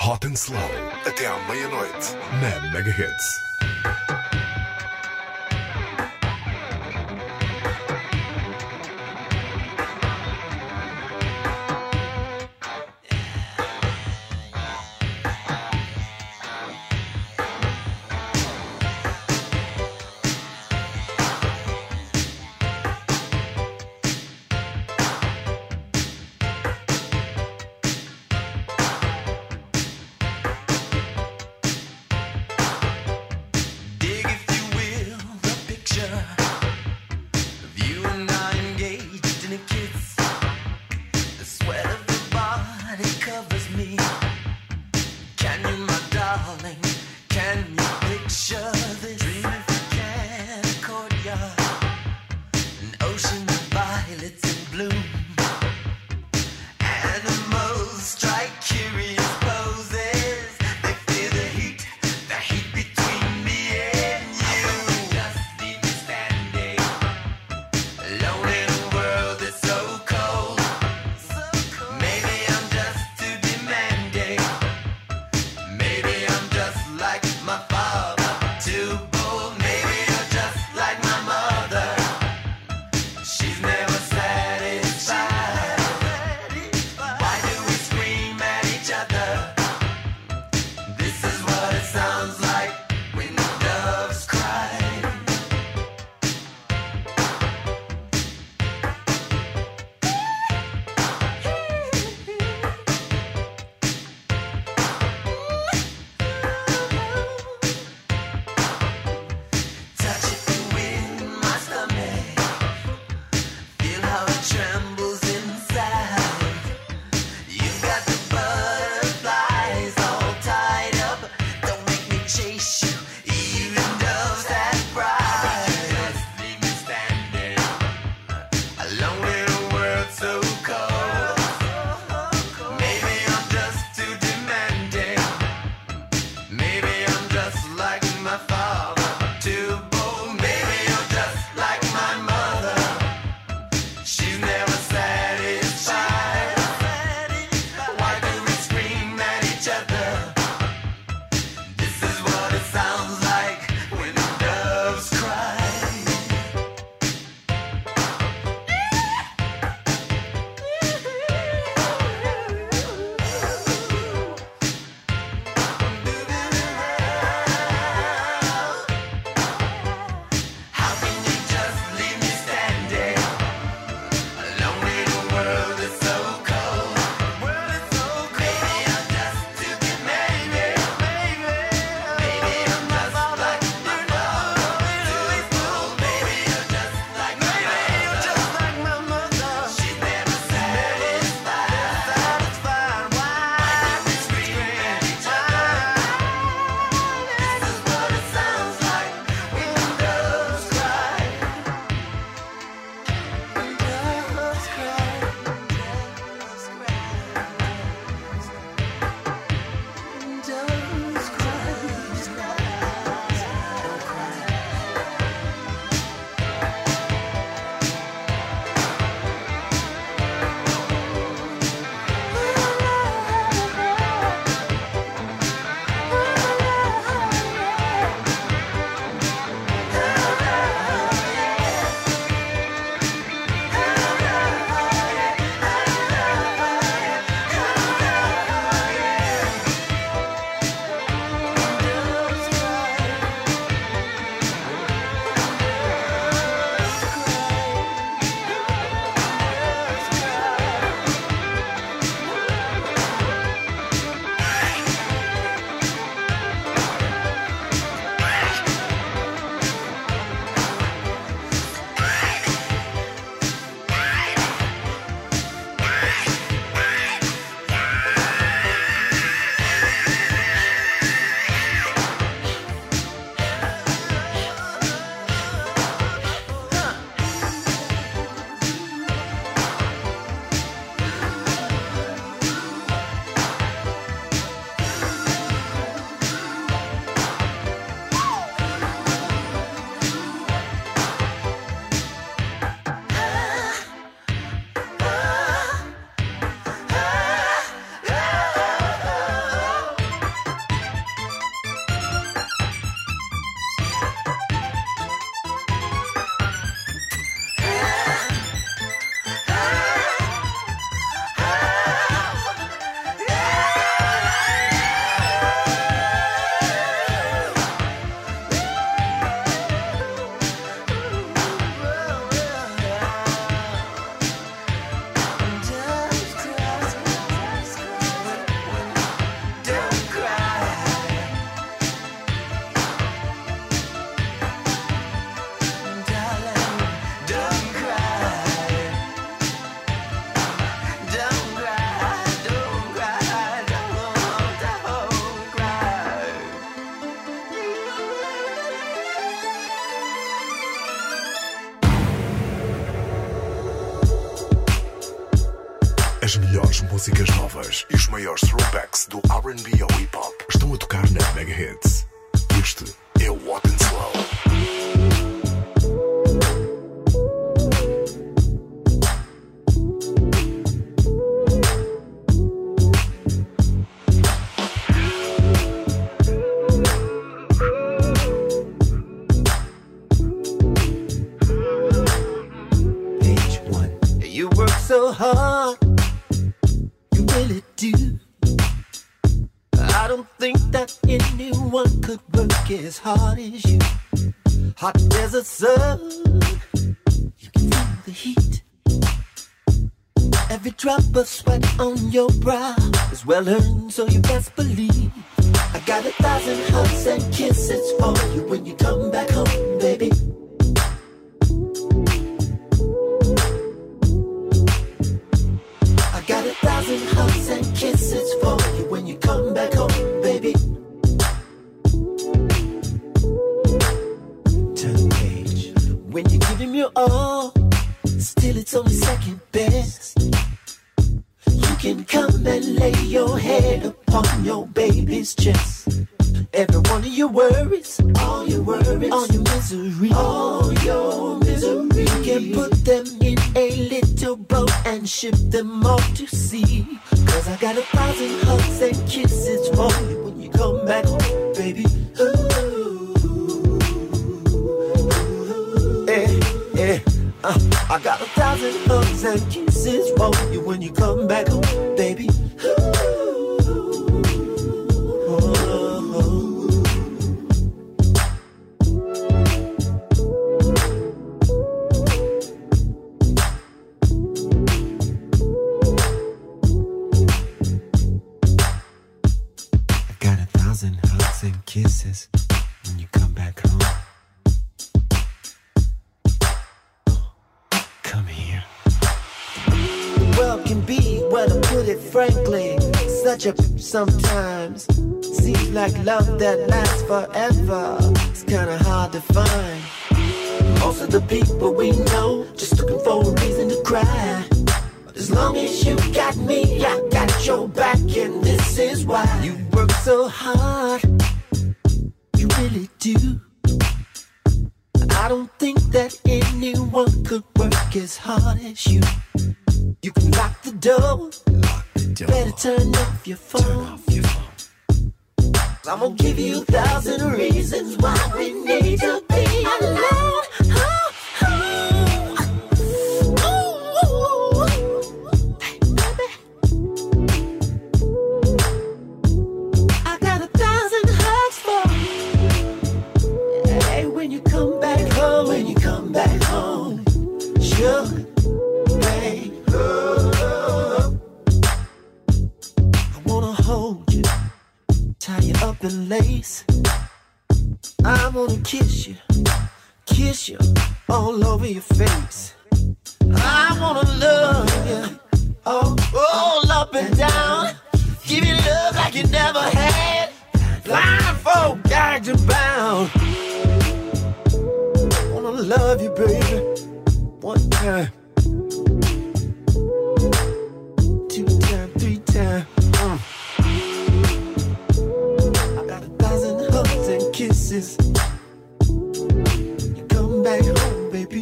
Hot and Slow, até à meia-noite, na Megahits. As your brow is well earned, so you best believe. Really do. I don't think that anyone could work as hard as you. You can lock the door. Lock the door. Better turn off your phone. off your phone I'm gonna give you a thousand reasons why we need to be alone. Oh. Lace. I wanna kiss you, kiss you all over your face. I wanna love you, all, all up and down. Give you love like you never had. Blindfold, gagged and bound. I Wanna love you, baby. One time. Two time, three time. And kisses. You come back home, baby.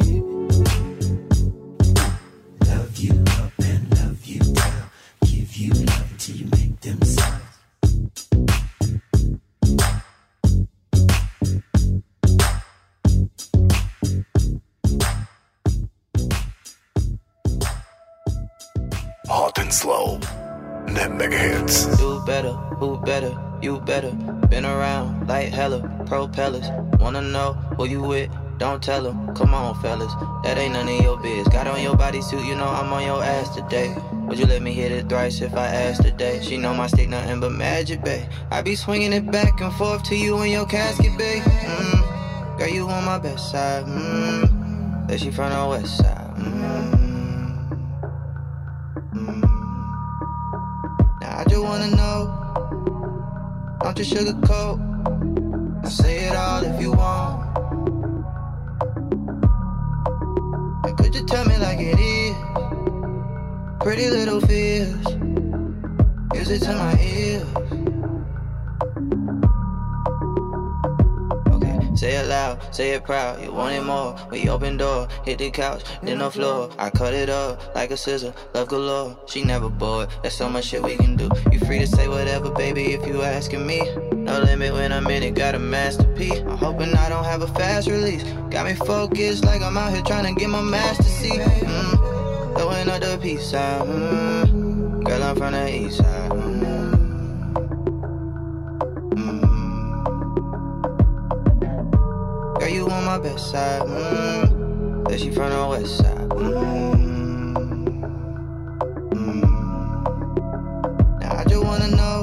Love you up and love you down. Give you love till you make them sound. Hot and Slow. Na Mega Hits. Do better, who better, you better. Been around like hella propellers. Wanna know who you with? Don't tell them. Come on, fellas, that ain't none of your biz. Got on your bodysuit, you know I'm on your ass today. Would you let me hit it thrice if I asked today? She know my stick nothing but magic, babe. I be swinging it back and forth to you in your casket, babe. Mm. Girl, you on my best side. Mm. That she from the west side. Mm. Now I just wanna know, you sugarcoat. I say it all if you want. And could you tell me like it is? Pretty little fears. Use it to my ears. Say it loud, say it proud. You want it more. We open door, hit the couch, then the floor. I cut it up like a scissor, love galore. She never bored. There's so much shit we can do. You free to say whatever, baby, if you asking me. No limit when I'm in it, got a masterpiece. I'm hoping I don't have a fast release. Got me focused like I'm out here trying to get my master see. Mm, throwing up the peace sign. Mm, girl, I'm from the east side. Mm. You on my best side. Mm. She from the west side. Mm. Mm. Now I just wanna know.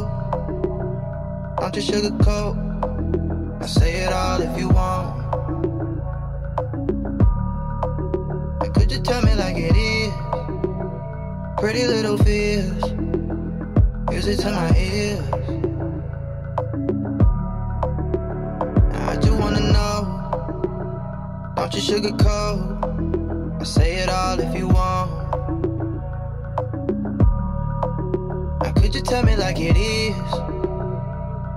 Don't you sugarcoat. I say it all if you want. And could you tell me like it is? Pretty little fears. Use it to my ears. Sugarcoat. I say it all if you want. Now could you tell me like it is?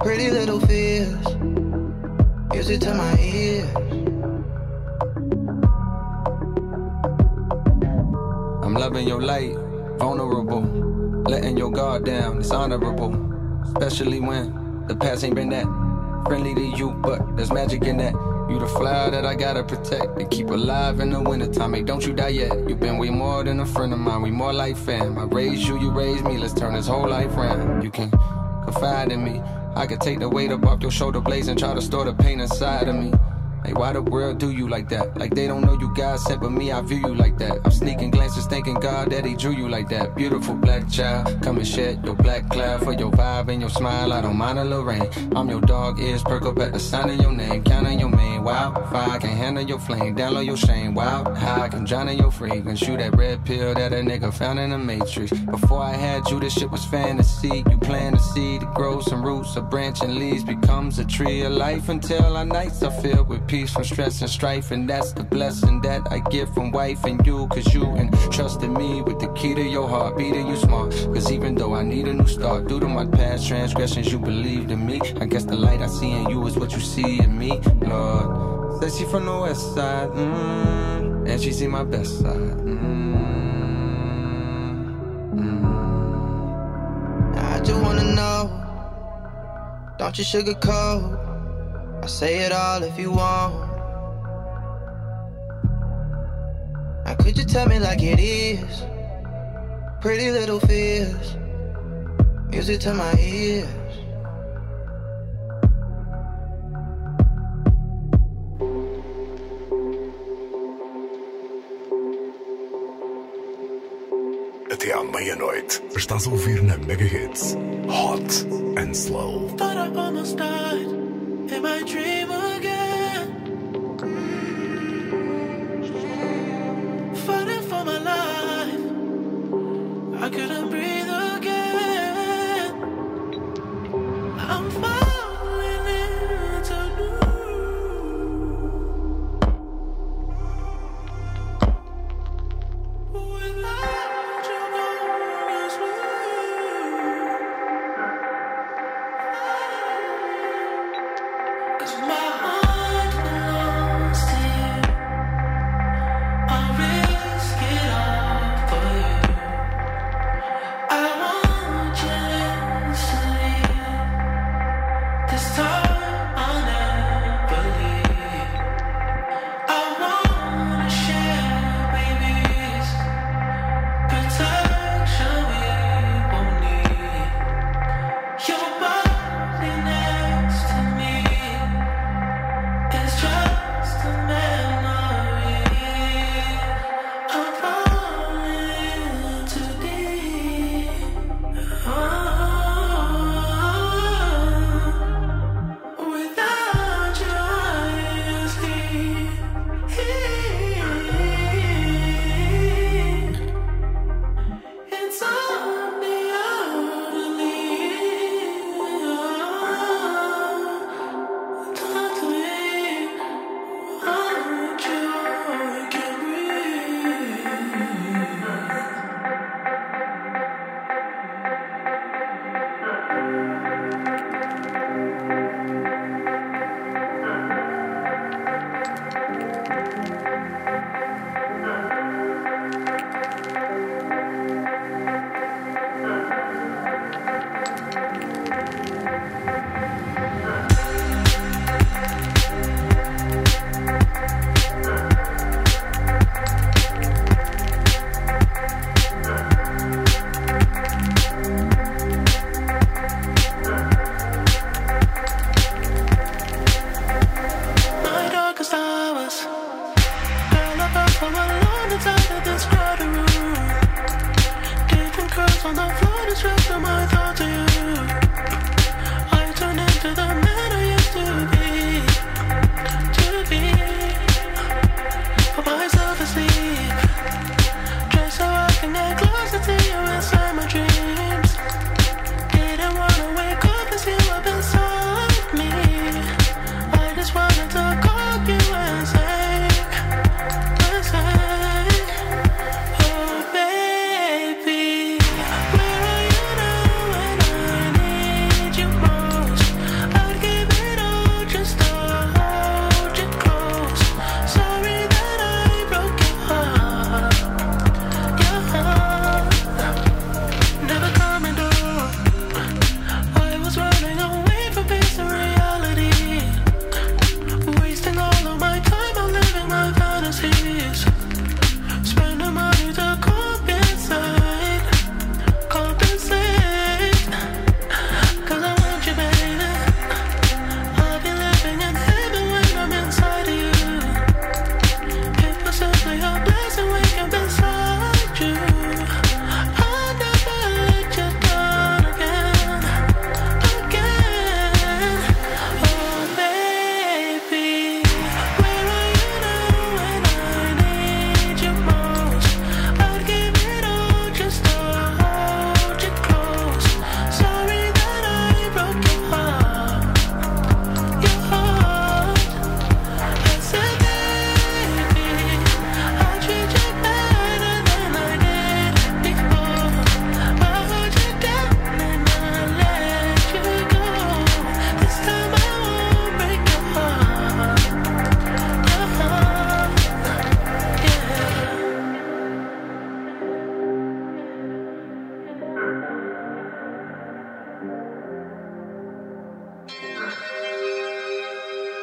Pretty little fears. Use it to my ears. I'm loving your light, vulnerable. Letting your guard down, it's honorable. Especially when the past ain't been that friendly to you, but there's magic in that. You the flower that I gotta protect and keep alive in the wintertime. Hey, don't you die yet. You've been way more than a friend of mine. We more like fam. I raised you, you raised me. Let's turn this whole life round. You can confide in me. I can take the weight up off your shoulder blades and try to store the pain inside of me. Why the world do you like that? Like they don't know you God sent, but me, I view you like that. I'm sneaking glances, thanking God that He drew you like that. Beautiful black child, come and shed your black cloud for your vibe and your smile. I don't mind a little rain. I'm your dog, ears perk up at the sound of your name. Counting your main, wow. Fire can handle your flame, download your shame, wow. How I can drown in your fragrance. Shoot that red pill that a nigga found in the matrix. Before I had you, this shit was fantasy. You plant a seed, it grows some roots, a branch and leaves, becomes a tree of life until our nights are filled with peace from stress and strife. And that's the blessing that I get from wife and you. Cause you entrusted me with the key to your heart, beating you smart. Cause even though I need a new start, due to my past transgressions, you believed in me. I guess the light I see in you is what you see in me, Lord. Says she from the west side, mm, and she see my best side. Mm, mm. I just wanna know, don't you sugarcoat. I say it all if you want. Now could you tell me like it is? Pretty little fears. Music to my ears. Até à meia-noite, estás a ouvir na Mega Hits Hot and Slow. Thought I almost died in my dream again.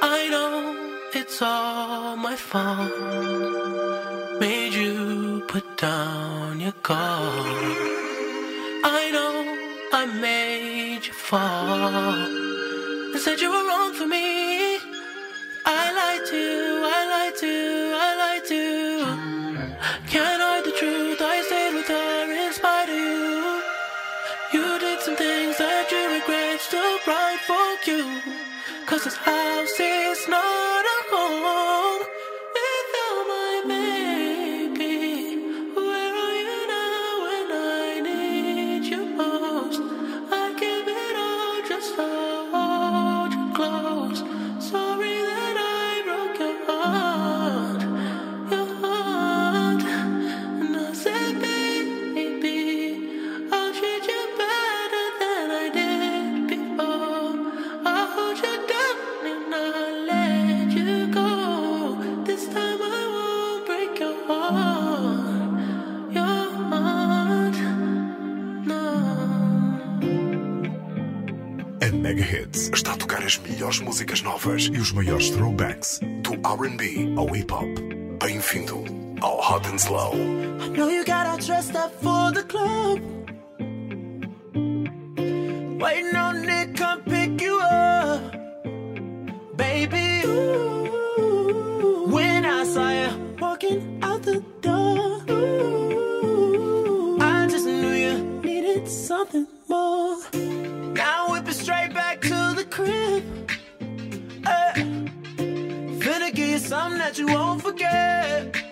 I know it's all my fault. Made you put down your guard. I know I made you fall. And said you were wrong for me. I lied to you, I lied to you, I lied to you. Can't hide the truth, I stayed with her in spite of you. You did some things that you regret, still pride for you. Cause this house is not as melhores músicas novas e os maiores throwbacks do RB ao hip hop. Bem-vindo ao Hot and Slow. I know you gotta dress up for the club. crib. Hey, eh. finna give you something that you won't forget.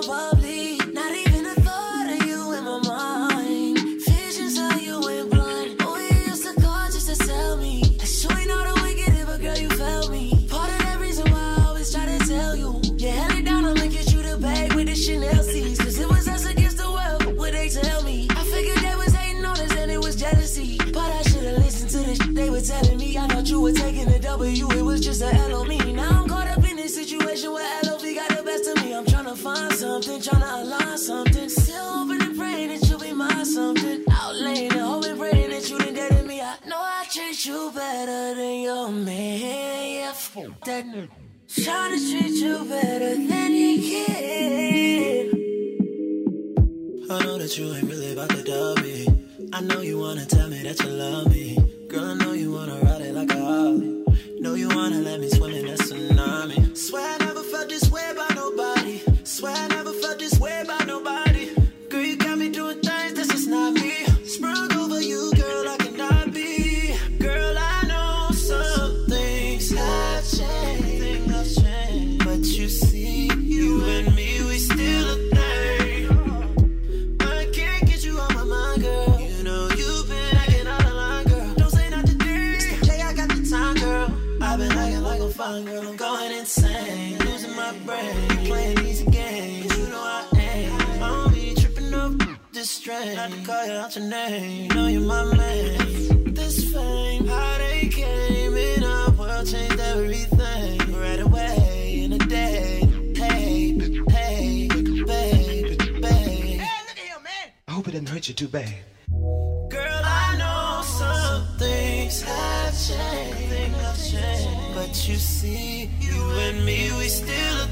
Starting sipping Trying to treat you better than he can. I know that you ain't really about to dub me. I know you wanna tell me that you love me. Girl, I know you wanna ride it like a Harley. Know you wanna let me swim in that tsunami. Swear I never felt this way by nobody. Swear I never felt this way this strain. Not to call you out your name. You know you're my man. This fame, how they came in our world changed everything right away in a day. Hey, hey, baby, baby. I hope it didn't hurt you too bad. Girl, I know some things have changed, things have changed. but you see, you and me, we still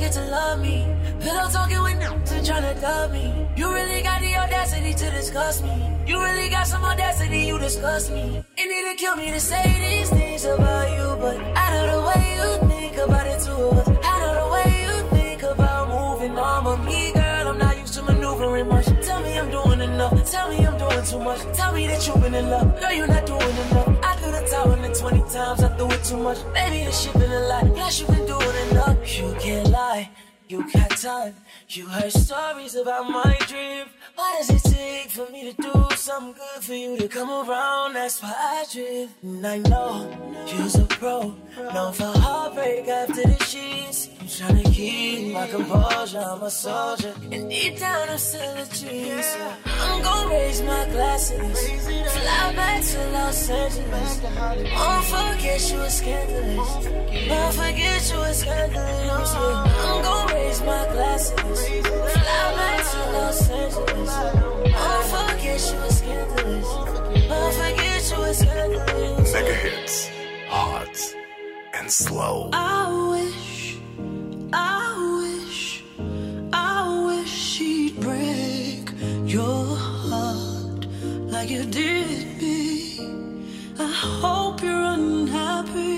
get to love me. Pillow talking with n***s and trying to dub me. You really got the audacity to discuss me. You really got some audacity, you disgust me. It need to kill me to say these things about you, but I know the way you think about it too. I know the way you think about moving on, but me, girl, I'm not used to maneuvering much. Tell me I'm doing enough. Tell me I'm doing too much. Tell me that you've been in love. Girl, you're not doing enough. I do the in 20 times. I do it too much. Maybe the shit been a lie. Plus, you've been doing enough. You can't lie. You got time. You heard stories about my dream. Why does it take for me to do something good for you to come around? That's why I drift. And I know you're a pro. Known for heartbreak after the sheets. I'm trying to keep my composure. I'm a soldier. And deep down, I'm still a dream. So I'm gonna raise my glasses. Fly back to Los Angeles. Won't forget you were scandalous. Won't forget you were scandalous. I'm gonna raise my glasses. Fly back to Los Angeles. Won't forget you were scandalous. Won't forget you were scandalous. Mega hits, hot and slow. I wish, I wish, I wish she'd break your heart like you did me. I hope you're unhappy.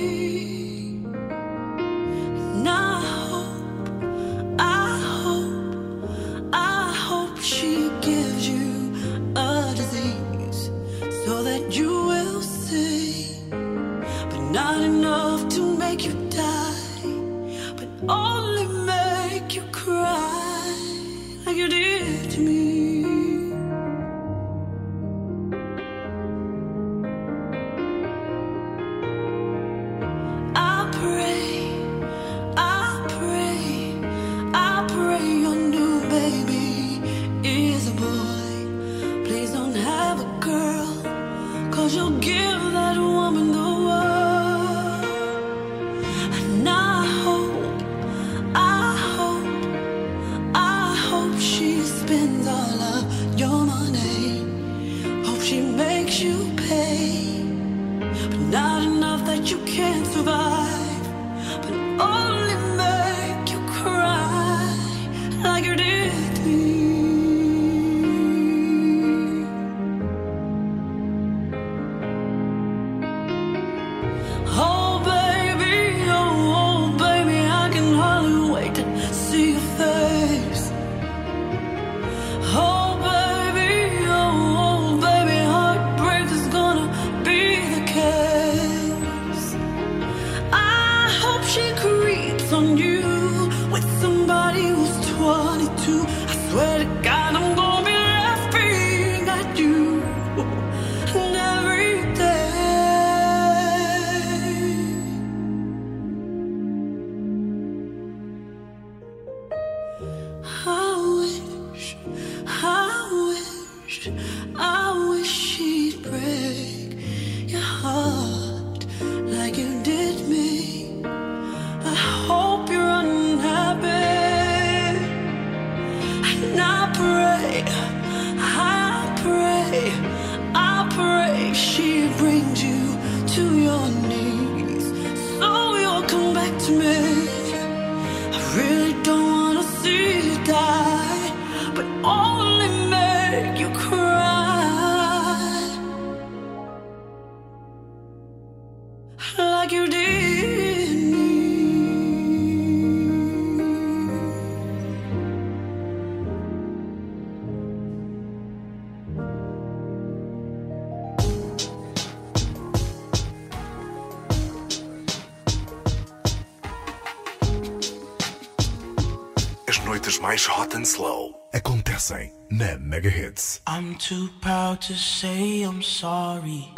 To say I'm sorry.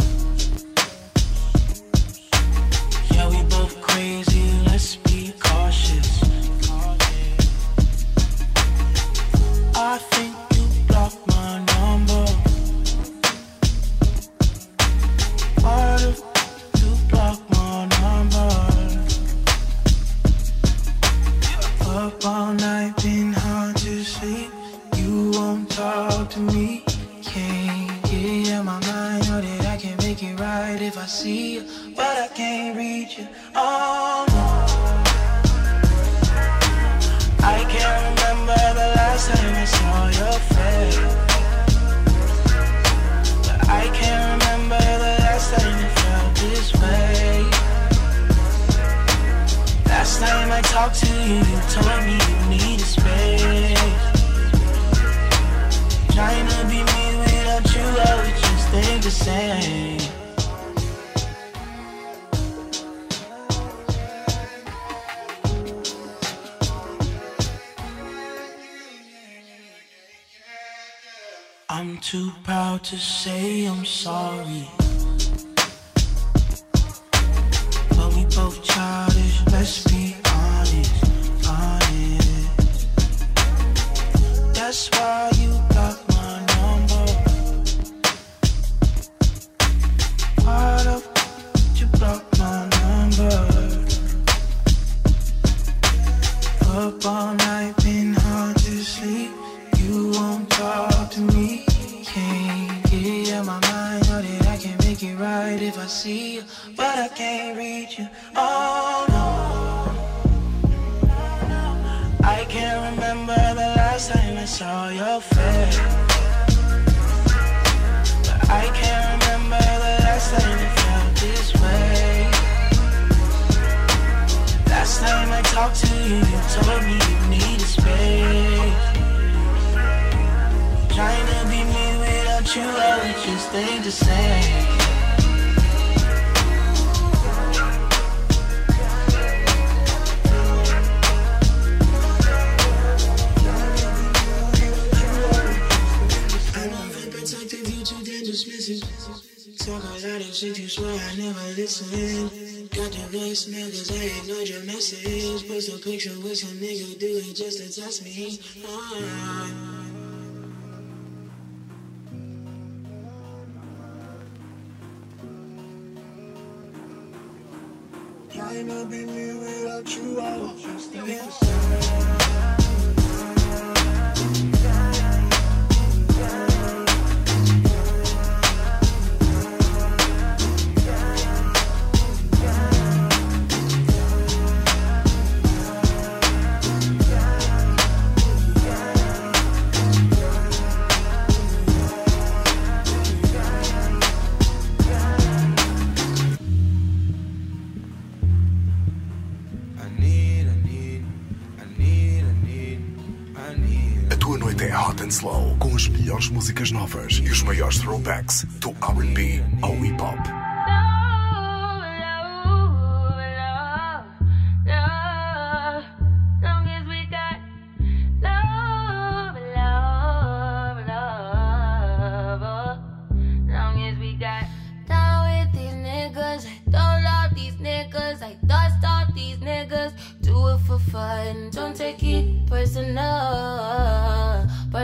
Yeah, we both crazy, let's be cautious. I think you blocked my number. Part of you blocked my number. Up all night, been hard to sleep. You won't talk to me. It right if I see you, but I can't reach you. Oh. I can't remember the last time I saw your face. But I can't remember the last time you felt this way. Last time I talked to you, you told me you needed space. Trying to be me without you, I would just think the same. I'm too proud to say I'm sorry. But we both childish, let's be honest, honest. That's why you your face. But I can't remember the last time you felt this way. Last time I talked to you, you told me you needed space. Trying to be me without you, I would just think the same. Lot you swear I never listen. Got the voicemail cause I ignored your message. Post a picture with some nigga, do it just to test me. Ah. Trying to be me without you, I would just think these niggas, do it for fun, don't take it personal.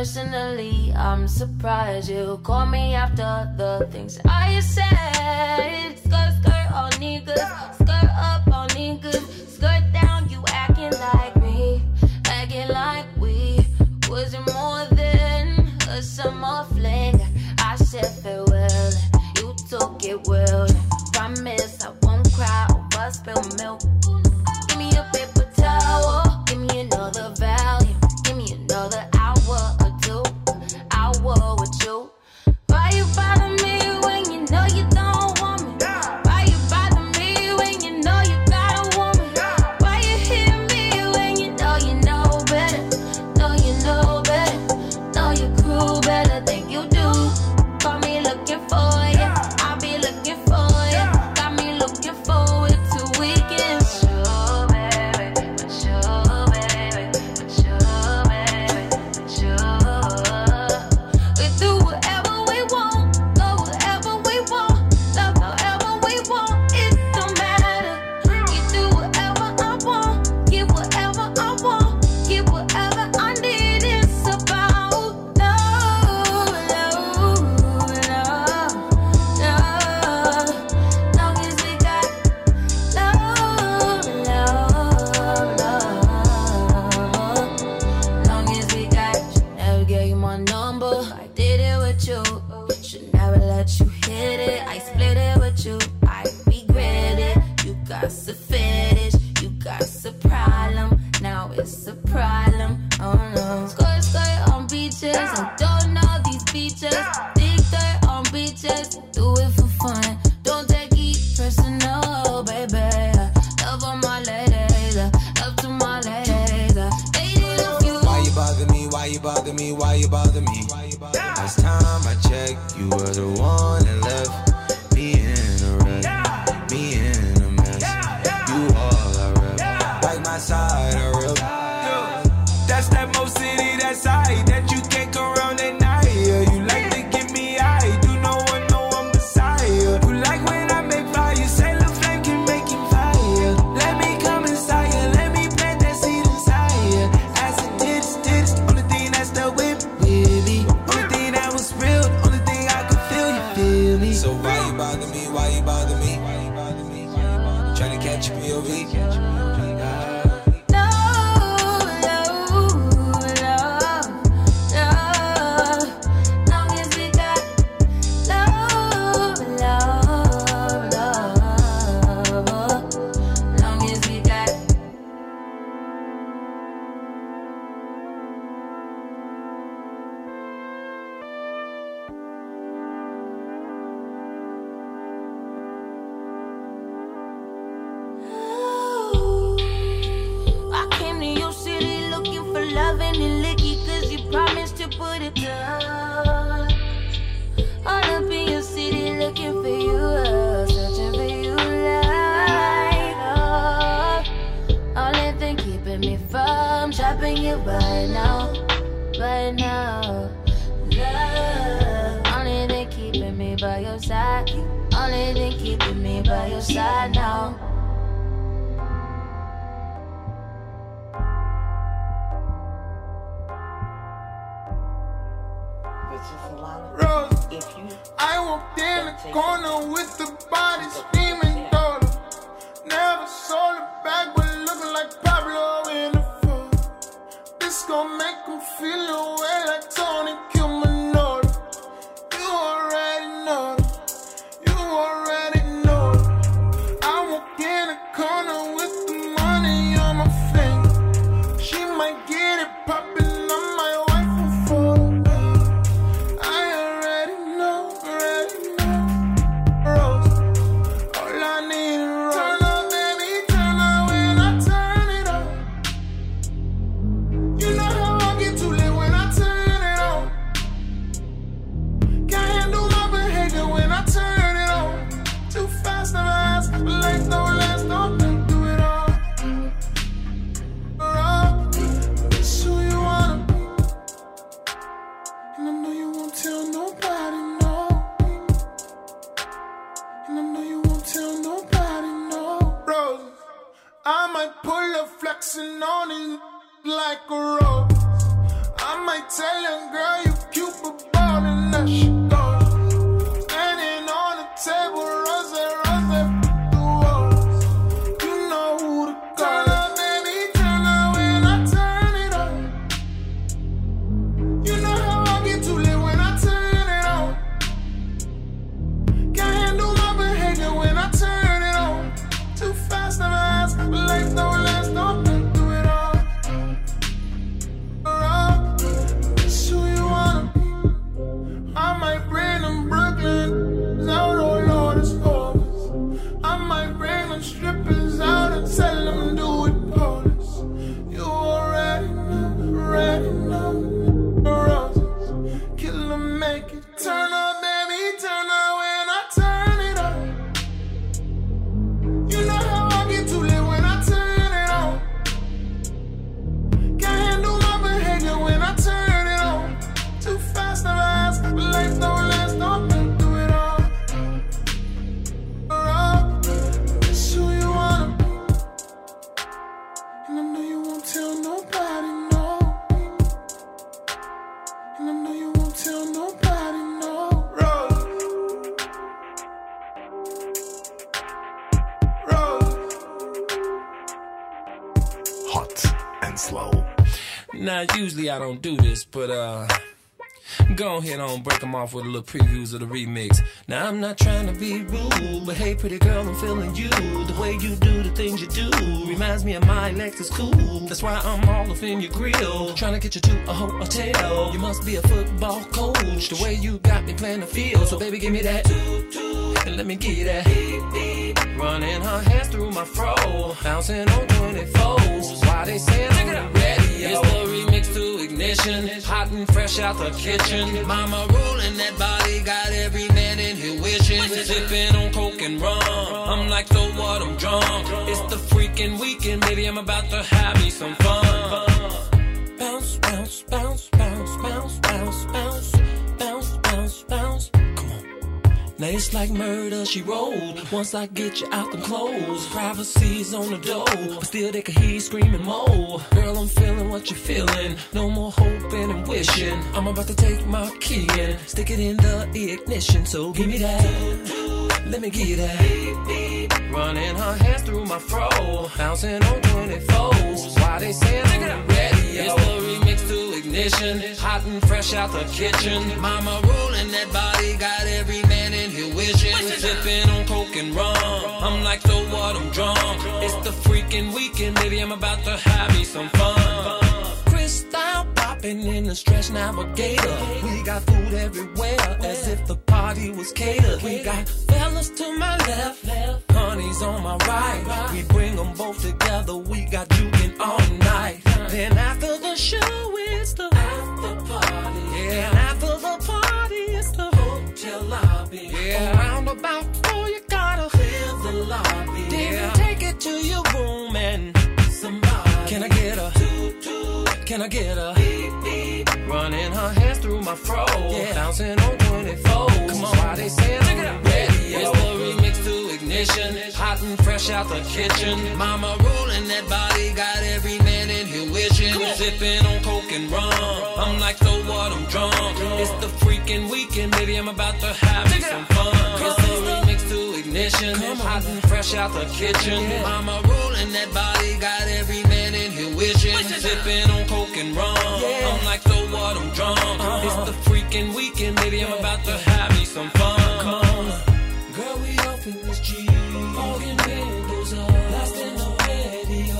Personally, I'm surprised you call me after the things I said. Skirt, skirt on niggas, skirt up on niggas, skirt down, you acting like me, acting like we wasn't more than a summer fling. I said farewell, you took it well. Promise I won't cry over spilled milk. Give me a paper towel, give me another value. surprise. you right now, right now. Love, only thing keeping me by your side, only thing keeping me by your side now. Rose, I walked in the corner with the body screaming, daughter. Never sold it back. gonna usually I don't do this, but uh. Go ahead on, break them off with a little previews of the remix. Now I'm not trying to be rude, but hey, pretty girl, I'm feeling you. The way you do the things you do reminds me of my Lexus cool. That's why I'm all up in your grill, trying to get you to a hotel. You must be a football coach. The way you got me playing the field, so baby, give me that. And let me get that. Running her hands through my fro, bouncing on 24s. Why they saying I'm ready? It's the remix to ignition. Hot and fresh out the kitchen. Mama rolling that body, got every man in here wishing. Sipping on coke and rum. I'm like, so what? I'm drunk. It's the freaking weekend, baby. I'm about to have me some fun. Bounce, bounce, bounce, bounce, bounce, bounce, bounce, bounce, bounce, bounce. Now it's like murder, she wrote. Once I get you out them clothes, privacy's on the door. But still they can hear you screaming more. Girl, I'm feeling what you're feeling. No more hoping and wishing. I'm about to take my key and stick it in the ignition. So give me that. Let me get that. Running her hands through my fro. Bouncing on 24s. Why they saying I'm ready? It's the remix to ignition. Hot and fresh out the kitchen. Mama rolling that body, got every man in here wishing. Sipping on coke and rum. I'm like, so what? I'm drunk. It's the freaking weekend, baby. I'm about to have me some fun. Cristal popping in the stretch navigator. We got food everywhere, as if the party was catered. We got fellas to my left, honey's on my right. We bring them both together. We got juking all night. Then after the show, it's the after party. Yeah, and after the party, it's the hotel lobby. Yeah, around about four, you gotta clear the lobby. Then yeah. take it to your room and somebody. Can I get a? Can I get a? Running her hands through my fro. Yeah, bouncing on 24. Come on, why they saying I'm ready? It's the remix to ignition. Hot and fresh out the kitchen. Mama rolling that body, got every man in here wishing. Sipping on coke and rum. I'm like, so what? I'm drunk. It's the freaking weekend, baby. I'm about to have me some fun. It's the remix to ignition. Hot and fresh out the kitchen. Mama rolling that body, got every man here wishing. Sipping on coke and rum. I'm like, so what? I'm drunk. Uh-huh. It's the freaking weekend, baby. I'm about to have me some fun. Come on. Girl, we off in this G. Fogging windows up. Blasting the radio.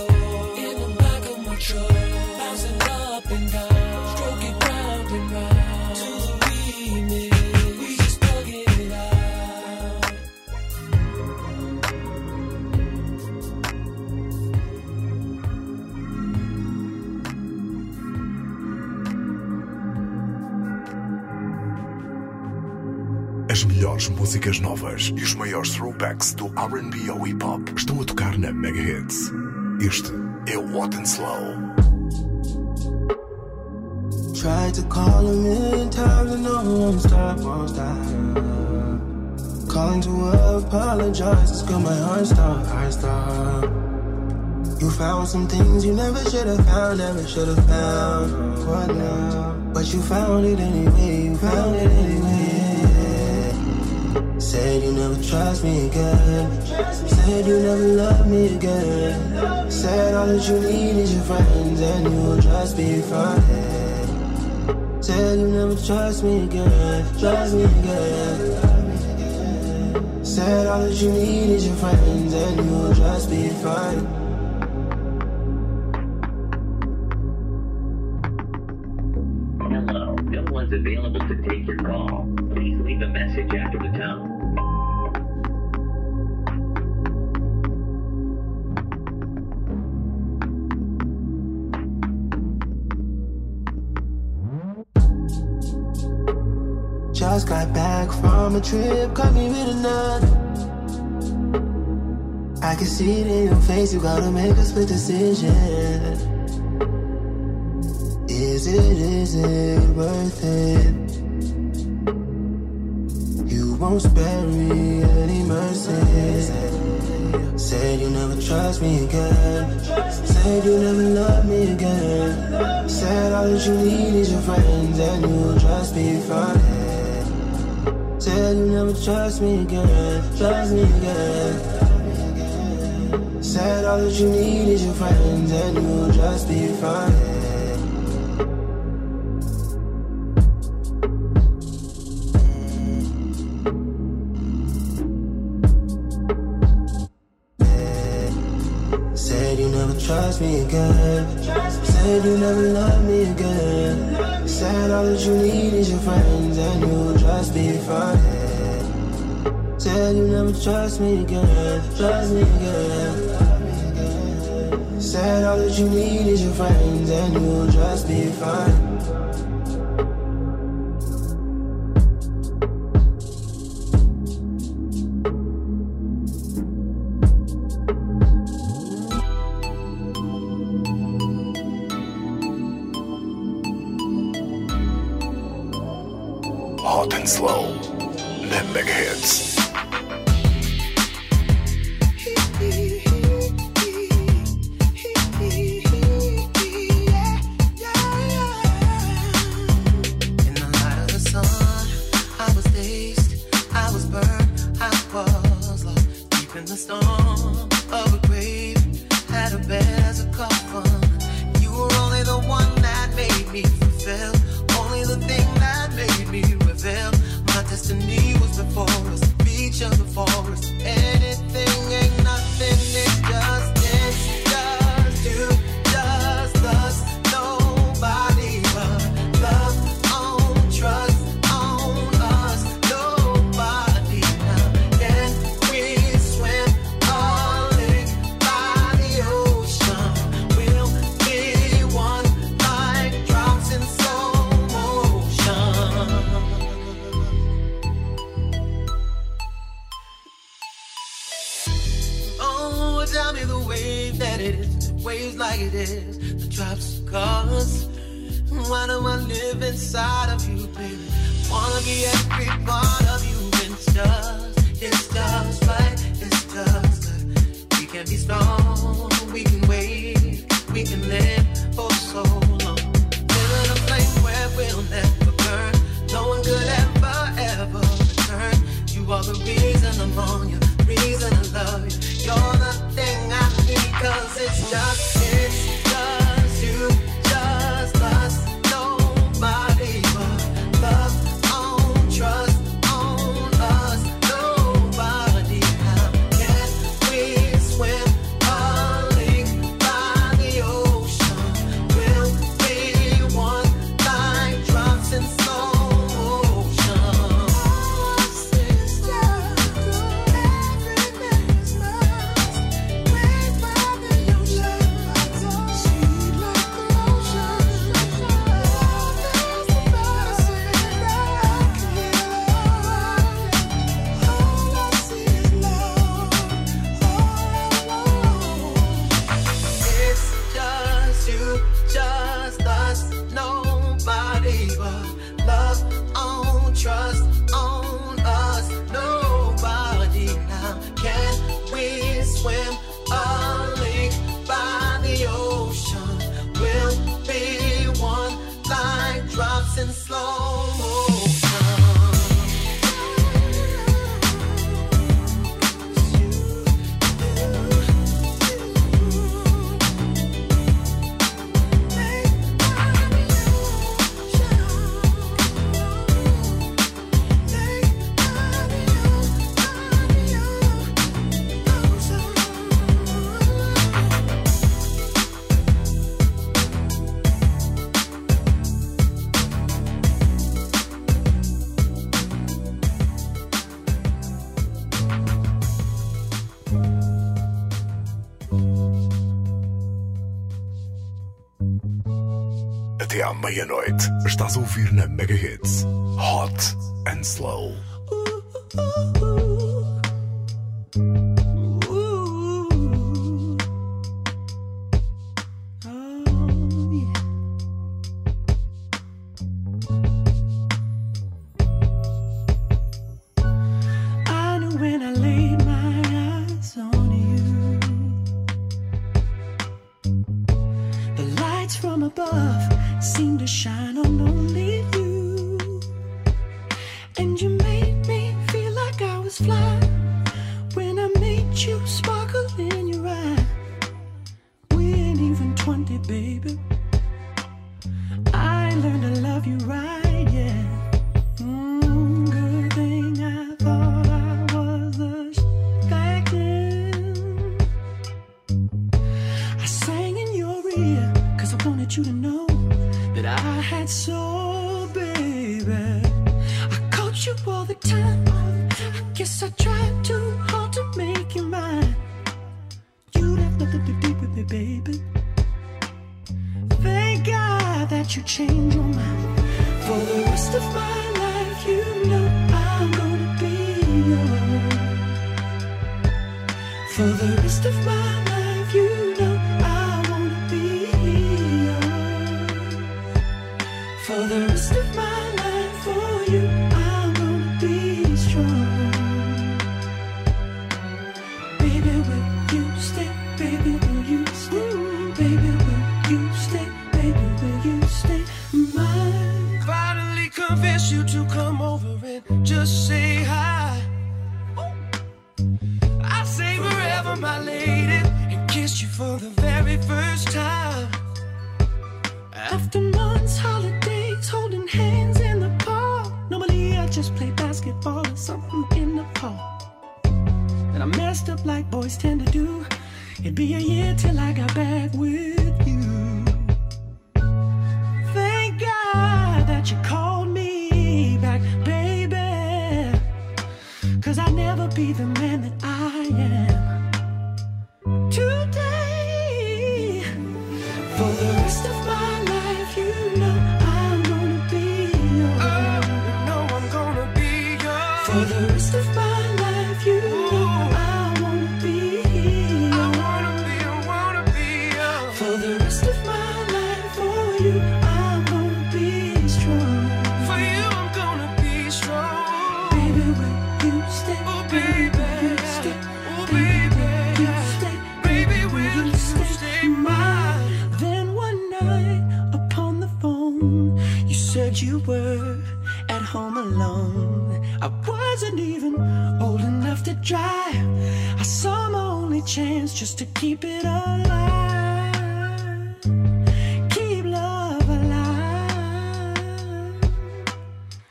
Melhores músicas novas e os maiores throwbacks do R&B ao hip hop estão a tocar na Mega Hits. Este é o Hot and Slow. Tried to call a million times and no one stop, won't stop. Calling to apologize, it's got my heart stop, heart stop. You found some things you never should have found, never should have found. What now? But you found it anyway, you found it anyway. Said you never trust me again. Said you never love me again. Said all that you need is your friends and you will just be fine. Said you never trust me again, trust me again. Said all that you need is your friends and you will just be fine. trip, caught me with another. I can see it in your face, you gotta make a split decision. Is it, is it worth it? You won't spare me any mercy. Said you never trust me again. Said you never love me again. Said all that you need is your friends and you'll just be fine. Said you never trust me again, trust me again. Said all that you need is your friends, and you'll just be fine. Said you never trust me again. Said you never Trust me again, trust me again. Said all that you need is your friends, and you'll just be fine. meia-noite. Estás a ouvir na Mega Hits Hot and Slow. Uh, uh, uh, at home alone. I wasn't even old enough to drive. I saw my only chance just to keep it alive. Keep love alive.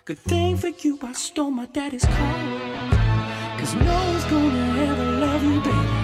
Good thing for you, I stole my daddy's car. Cause no one's gonna ever love you, baby.